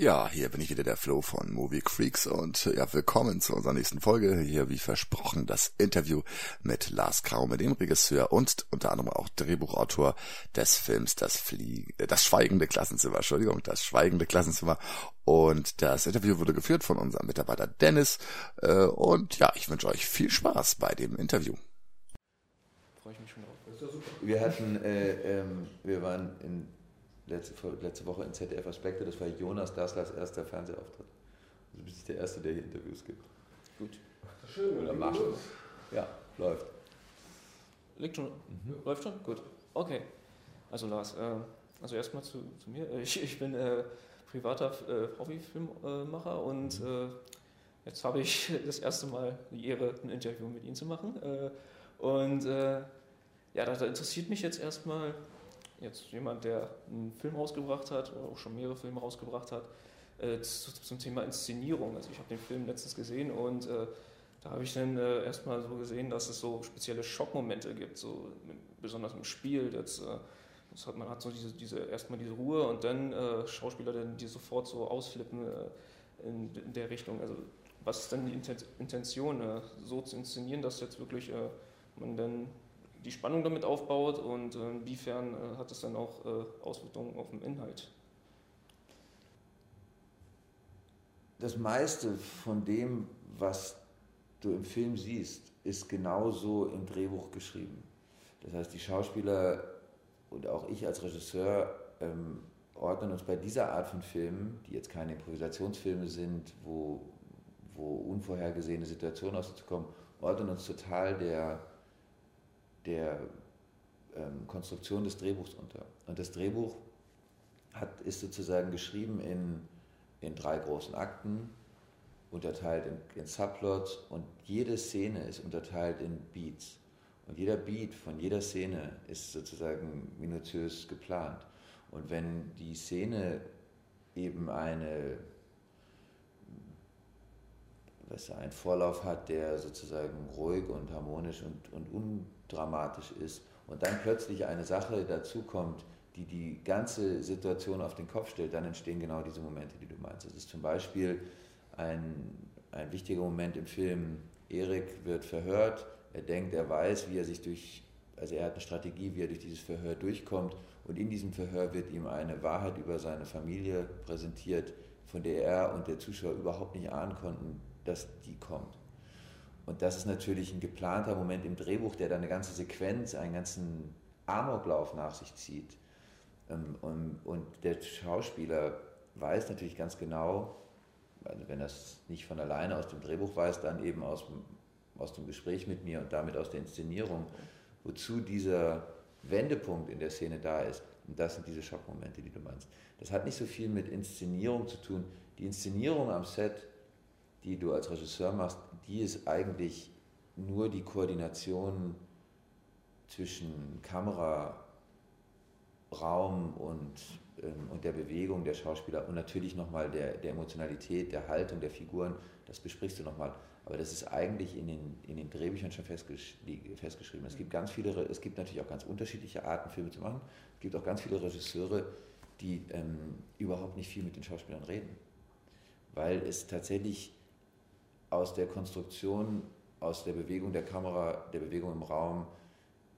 Ja, hier bin ich wieder der Flo von Movie Freaks und ja, willkommen zu unserer nächsten Folge. Hier, wie versprochen, das Interview mit Lars Kraume, dem Regisseur und unter anderem auch Drehbuchautor des Films Das Flie äh, das Schweigende Klassenzimmer, Entschuldigung, das Schweigende Klassenzimmer. Und das Interview wurde geführt von unserem Mitarbeiter Dennis. Äh, und ja, ich wünsche euch viel Spaß bei dem Interview. Freue ich mich schon drauf. Wir hatten, äh, ähm, wir waren in letzte, letzte Woche in ZDF Aspekte, das war Jonas Dasslers erster Fernsehauftritt. Also bist du der Erste, der hier Interviews gibt. Gut. Schön, oder machst Ja, läuft. Liegt schon? Mhm. Läuft schon? Gut. Okay. Also Lars, äh, also erstmal zu, zu, mir. Ich, ich bin äh, privater äh, Hobbyfilmmacher und mhm. Äh, jetzt habe ich das erste Mal die Ehre, ein Interview mit Ihnen zu machen. Äh, und äh, ja, da, da interessiert mich jetzt erstmal, jetzt jemand, der einen Film rausgebracht hat oder auch schon mehrere Filme rausgebracht hat, äh, zu, zum Thema Inszenierung. Also ich habe den Film letztens gesehen und äh, da habe ich dann äh, erstmal so gesehen, dass es so spezielle Schockmomente gibt, so besonders im Spiel. Jetzt, äh, hat, man hat so diese, diese erstmal diese Ruhe und dann äh, Schauspieler, dann, die sofort so ausflippen äh, in, in, der Richtung. Also was ist denn die Intention, so zu inszenieren, dass jetzt wirklich man dann die Spannung damit aufbaut und äh, inwiefern äh, hat es dann auch äh, Auswirkungen auf den Inhalt? Das meiste von dem, was du im Film siehst, ist genauso im Drehbuch geschrieben. Das heißt, die Schauspieler und auch ich als Regisseur ähm, ordnen uns bei dieser Art von Filmen, die jetzt keine Improvisationsfilme sind, wo, wo unvorhergesehene Situationen auszukommen, ordnen uns total der der ähm, Konstruktion des Drehbuchs unter. Und das Drehbuch hat, ist sozusagen geschrieben in, in drei großen Akten, unterteilt in, in Subplots und jede Szene ist unterteilt in Beats. Und jeder Beat von jeder Szene ist sozusagen minutiös geplant. Und wenn die Szene eben eine, was einen Vorlauf hat, der sozusagen ruhig und harmonisch und, und un, dramatisch ist und dann plötzlich eine Sache dazukommt, die die ganze Situation auf den Kopf stellt, dann entstehen genau diese Momente, die du meinst. Das ist zum Beispiel ein, ein wichtiger Moment im Film. Erik wird verhört, er denkt, er weiß, wie er sich durch, also er hat eine Strategie, wie er durch dieses Verhör durchkommt und in diesem Verhör wird ihm eine Wahrheit über seine Familie präsentiert, von der er und der Zuschauer überhaupt nicht ahnen konnten, dass die kommt. Und das ist natürlich ein geplanter Moment im Drehbuch, der dann eine ganze Sequenz, einen ganzen Amoklauf nach sich zieht. Ähm, und der Schauspieler weiß natürlich ganz genau, also wenn es nicht von alleine aus dem Drehbuch weiß, dann eben aus aus dem Gespräch mit mir und damit aus der Inszenierung, wozu dieser Wendepunkt in der Szene da ist. Und das sind diese Schockmomente, die du meinst. Das hat nicht so viel mit Inszenierung zu tun. Die Inszenierung am Set, die du als Regisseur machst, die ist eigentlich nur die Koordination zwischen Kamera, Raum und, ähm, und der Bewegung der Schauspieler und natürlich nochmal der, der Emotionalität, der Haltung der Figuren, das besprichst du nochmal. Aber das ist eigentlich in den, in den Drehbüchern schon festgesch festgeschrieben. Es gibt ganz viele, es gibt natürlich auch ganz unterschiedliche Arten, Filme zu machen. Es gibt auch ganz viele Regisseure, die ähm, überhaupt nicht viel mit den Schauspielern reden. Weil es tatsächlich aus der Konstruktion, aus der Bewegung der Kamera, der Bewegung im Raum,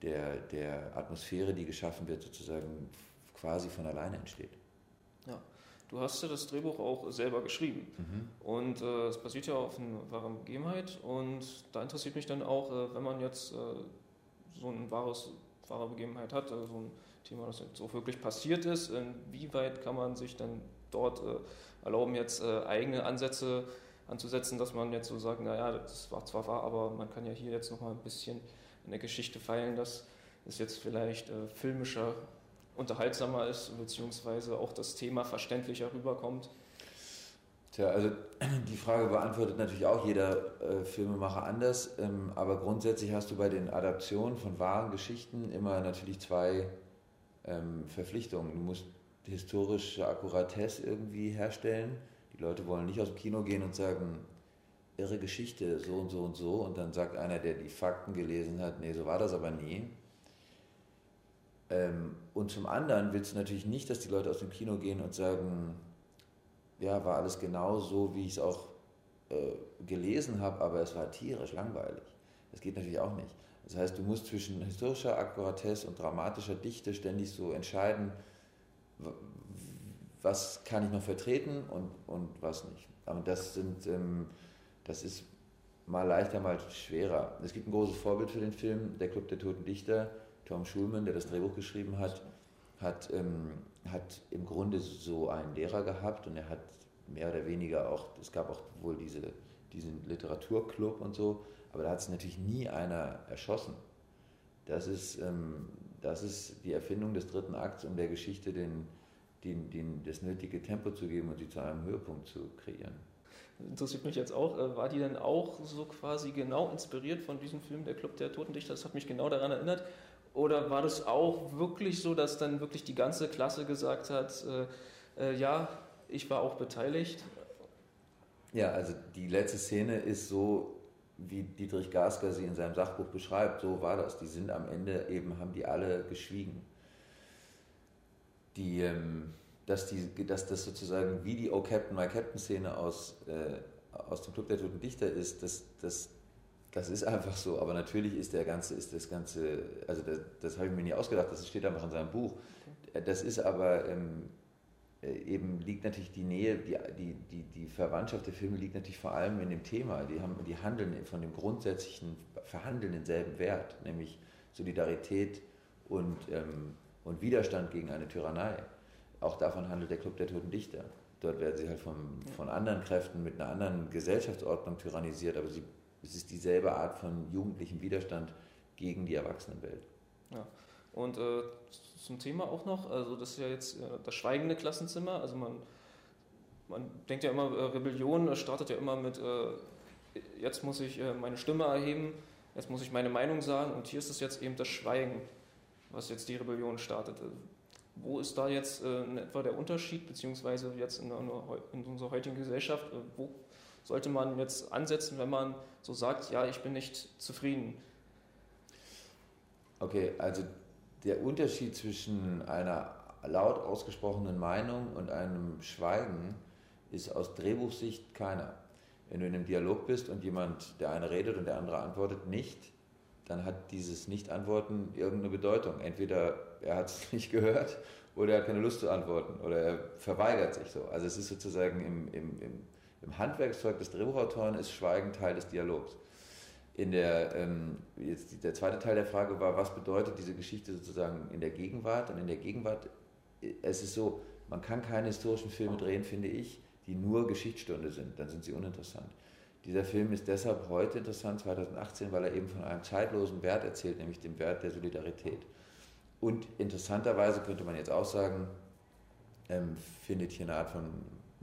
der, der Atmosphäre, die geschaffen wird, sozusagen quasi von alleine entsteht. Ja, du hast ja das Drehbuch auch selber geschrieben mhm. und äh, es basiert ja auf einer wahren Begebenheit und da interessiert mich dann auch, äh, wenn man jetzt äh, so ein wahres, wahre Begebenheit hat, also so ein Thema, das jetzt auch wirklich passiert ist, inwieweit kann man sich dann dort äh, erlauben, jetzt äh, eigene Ansätze anzusetzen, dass man jetzt so sagt, naja, das war zwar wahr, aber man kann ja hier jetzt noch mal ein bisschen in der Geschichte feilen, dass es jetzt vielleicht äh, filmischer, unterhaltsamer ist, beziehungsweise auch das Thema verständlicher rüberkommt. Tja, also die Frage beantwortet natürlich auch jeder äh, Filmemacher anders, ähm, aber grundsätzlich hast du bei den Adaptionen von wahren Geschichten immer natürlich zwei ähm, Verpflichtungen. Du musst historische Akkuratesse irgendwie herstellen Leute wollen nicht aus dem Kino gehen und sagen, irre Geschichte, so und so und so. Und dann sagt einer, der die Fakten gelesen hat, nee, so war das aber nie. Ähm, und zum anderen willst du natürlich nicht, dass die Leute aus dem Kino gehen und sagen, ja, war alles genau so, wie ich es auch äh, gelesen habe, aber es war tierisch langweilig. Das geht natürlich auch nicht. Das heißt, du musst zwischen historischer Akkuratesse und dramatischer Dichte ständig so entscheiden, was kann ich noch vertreten und, und was nicht. Aber das sind, ähm, das ist mal leichter, mal schwerer. Es gibt ein großes Vorbild für den Film, der Club der Toten Dichter, Tom Schulman, der das Drehbuch geschrieben hat, hat, ähm, hat im Grunde so einen Lehrer gehabt und er hat mehr oder weniger auch, es gab auch wohl diese, diesen Literaturclub und so, aber da hat sich natürlich nie einer erschossen. Das ist, ähm, das ist die Erfindung des dritten Akts, um der Geschichte den, den, den, das nötige Tempo zu geben und sie zu einem Höhepunkt zu kreieren. Interessiert mich jetzt auch, äh, war die denn auch so quasi genau inspiriert von diesem Film, Der Club der Totendichter? Das hat mich genau daran erinnert. Oder war das auch wirklich so, dass dann wirklich die ganze Klasse gesagt hat, äh, äh, ja, ich war auch beteiligt? Ja, also die letzte Szene ist so, wie Dietrich Gasker sie in seinem Sachbuch beschreibt, so war das. Die sind am Ende eben, haben die alle geschwiegen. Die, ähm, dass, die, dass das sozusagen wie die Oh Captain, My Captain Szene aus, äh, aus dem Club der Toten Dichter ist, das, das, das ist einfach so. Aber natürlich ist der ganze, ist das Ganze, also das, das habe ich mir nie ausgedacht, das steht einfach in seinem Buch. Das ist aber ähm, äh, eben liegt natürlich die Nähe, die, die, die, die Verwandtschaft der Filme liegt natürlich vor allem in dem Thema. Die, haben, die handeln von dem grundsätzlichen, verhandeln denselben Wert, nämlich Solidarität und, ähm, und Widerstand gegen eine Tyrannei. Auch davon handelt der Club der Toten Dichter. Dort werden sie halt vom, von anderen Kräften mit einer anderen Gesellschaftsordnung tyrannisiert, aber sie, es ist dieselbe Art von jugendlichem Widerstand gegen die Erwachsenenwelt. Ja. Und äh, zum Thema auch noch, also das ist ja jetzt äh, das schweigende Klassenzimmer, also man, man denkt ja immer, äh, Rebellion startet ja immer mit, äh, jetzt muss ich äh, meine Stimme erheben, jetzt muss ich meine Meinung sagen und hier ist es jetzt eben das Schweigen, was jetzt die Rebellion startet. Wo ist da jetzt äh, in etwa der Unterschied, beziehungsweise jetzt in, in unserer heutigen Gesellschaft, wo sollte man jetzt ansetzen, wenn man so sagt, ja, ich bin nicht zufrieden? Okay, also der Unterschied zwischen einer laut ausgesprochenen Meinung und einem Schweigen ist aus Drehbuchsicht keiner. Wenn du in einem Dialog bist und jemand, der eine redet und der andere antwortet nicht, dann hat dieses Nicht-Antworten irgendeine Bedeutung. Entweder er hat es nicht gehört oder er hat keine Lust zu antworten oder er verweigert sich so. Also es ist sozusagen im, im, im, im Handwerkszeug des Drehbuchautoren ist Schweigen Teil des Dialogs in der, ähm, jetzt der zweite Teil der Frage war, was bedeutet diese Geschichte sozusagen in der Gegenwart? Und in der Gegenwart, äh, es ist so, man kann keine historischen Filme drehen, finde ich, die nur Geschichtsstunde sind, dann sind sie uninteressant. Dieser Film ist deshalb heute interessant, 2018, weil er eben von einem zeitlosen Wert erzählt, nämlich dem Wert der Solidarität. Und interessanterweise könnte man jetzt auch sagen, ähm, findet hier eine Art von,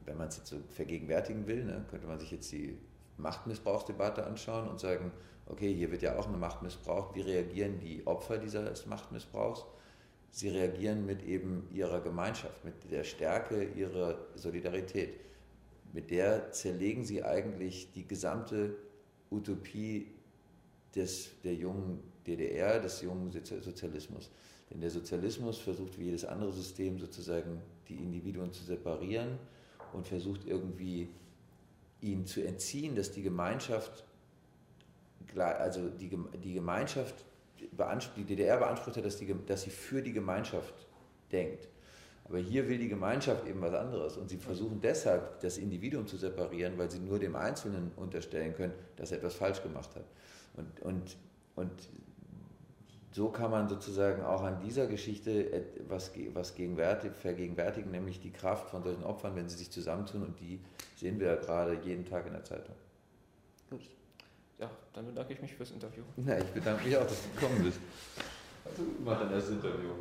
wenn man es jetzt so vergegenwärtigen will, ne, könnte man sich jetzt die Machtmissbrauchsdebatte anschauen und sagen, okay, hier wird ja auch eine Macht missbraucht. Wie reagieren die Opfer dieses Machtmissbrauchs? Sie reagieren mit eben ihrer Gemeinschaft, mit der Stärke ihrer Solidarität. Mit der zerlegen sie eigentlich die gesamte Utopie des, der jungen DDR, des jungen Sozialismus. Denn der Sozialismus versucht wie jedes andere System sozusagen die Individuen zu separieren und versucht irgendwie ihnen zu entziehen, dass die Gemeinschaft, also die, die Gemeinschaft, die DDR beansprucht hat, dass, die, dass sie für die Gemeinschaft denkt. Aber hier will die Gemeinschaft eben was anderes und sie versuchen deshalb, das Individuum zu separieren, weil sie nur dem Einzelnen unterstellen können, dass er etwas falsch gemacht hat. Und, und, und so kann man sozusagen auch an dieser Geschichte etwas was vergegenwärtigen, nämlich die Kraft von solchen Opfern, wenn sie sich zusammentun und die sehen wir ja gerade jeden Tag in der Zeitung. Gut. Ja, dann bedanke ich mich fürs Interview. Na, ich bedanke mich auch, dass du gekommen bist. Also, mach dein erstes Interview.